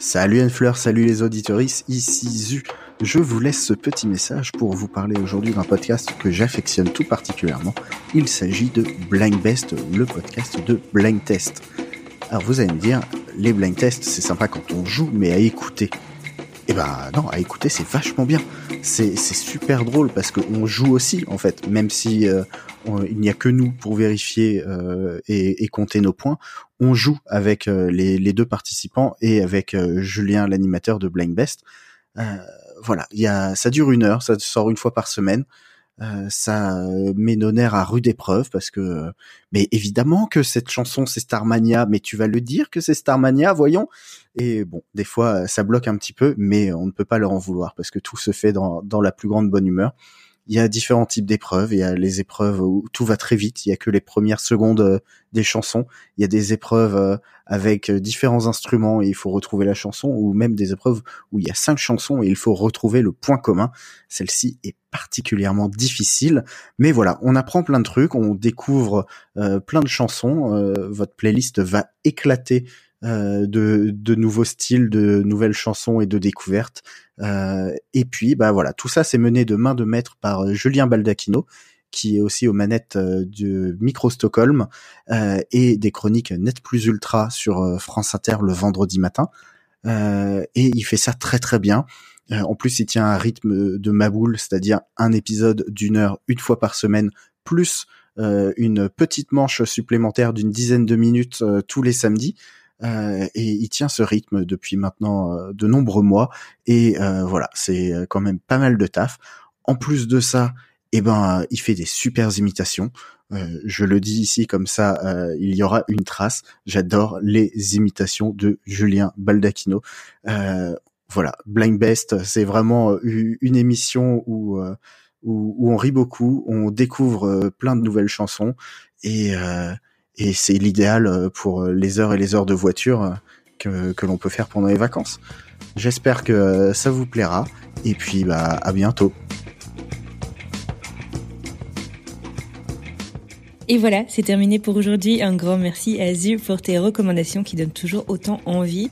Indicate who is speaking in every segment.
Speaker 1: Salut Anne-Fleur, salut les auditoristes, ici Zu. Je vous laisse ce petit message pour vous parler aujourd'hui d'un podcast que j'affectionne tout particulièrement. Il s'agit de Blind Best, le podcast de Blind Test. Alors vous allez me dire, les blind tests c'est sympa quand on joue, mais à écouter. Eh ben non, à écouter c'est vachement bien. C'est super drôle parce qu'on joue aussi en fait, même si euh, il n'y a que nous pour vérifier euh, et, et, compter nos points. On joue avec euh, les, deux participants et avec Julien, l'animateur de Blind Best. voilà, il y a, ça dure une heure, ça sort une fois par semaine. Euh, ça met nos nerfs à rude épreuve parce que, mais évidemment que cette chanson c'est Starmania, mais tu vas le dire que c'est Starmania, voyons. Et bon, des fois ça bloque un petit peu, mais on ne peut pas leur en vouloir parce que tout se fait dans, dans la plus grande bonne humeur il y a différents types d'épreuves. Il y a les épreuves où tout va très vite. Il y a que les premières secondes euh, des chansons. Il y a des épreuves euh, avec euh, différents instruments et il faut retrouver la chanson, ou même des épreuves où il y a cinq chansons et il faut retrouver le point commun. Celle-ci est particulièrement difficile, mais voilà, on apprend plein de trucs, on découvre plein de chansons. votre playlist va éclater euh, de, de, nouveaux styles, de nouvelles chansons et de découvertes. Euh, et puis, bah voilà, tout ça c'est mené de main de maître par euh, Julien Baldacchino, qui est aussi aux manettes du Micro Stockholm et des chroniques Net Plus Ultra sur France Inter le vendredi matin. et il fait ça très très bien. en plus, il tient un rythme de maboule, c'est-à-dire un épisode d'une heure une fois par semaine, plus une petite manche supplémentaire d'une dizaine de minutes tous les samedis. Euh, et il tient ce rythme depuis maintenant euh, de nombreux mois. Et euh, voilà c'est quand même pas mal de taf. En plus de ça eh ben il fait des super imitations. Je le dis ici comme ça il y aura une trace. J'adore les imitations de Julien Baldacchino. Voilà Blind Best c'est vraiment une émission où, où, où on rit beaucoup on découvre plein de nouvelles chansons. Et et c'est l'idéal euh, pour euh, les heures et les heures de voiture euh, que, l'on peut faire pendant les vacances. J'espère que ça vous plaira et puis bah à bientôt.
Speaker 2: Et voilà, c'est terminé pour aujourd'hui. Un grand merci à Zu pour tes recommandations qui donnent toujours autant envie.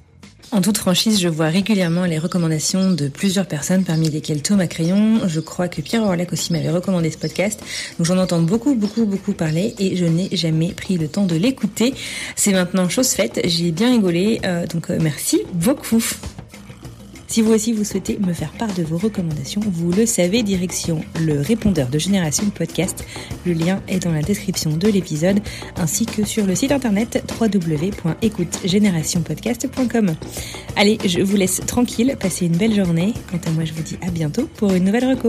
Speaker 2: En toute franchise, je vois régulièrement les recommandations de plusieurs personnes, parmi lesquelles Thomas Crayon. Je crois que Pierre Orlac aussi m'avait recommandé ce podcast. Donc j'en entends beaucoup, beaucoup, beaucoup parler et je n'ai jamais pris le temps de l'écouter. C'est maintenant chose faite. J'ai bien rigolé. Euh, donc euh, merci beaucoup. Si vous aussi vous souhaitez me faire part de vos recommandations, vous le savez, direction le répondeur de Génération Podcast. Le lien est dans la description de l'épisode, ainsi que sur le site internet www.écoutegénérationpodcast.com. Allez, je vous laisse tranquille, passez une belle journée. Quant à moi, je vous dis à bientôt pour une nouvelle reco.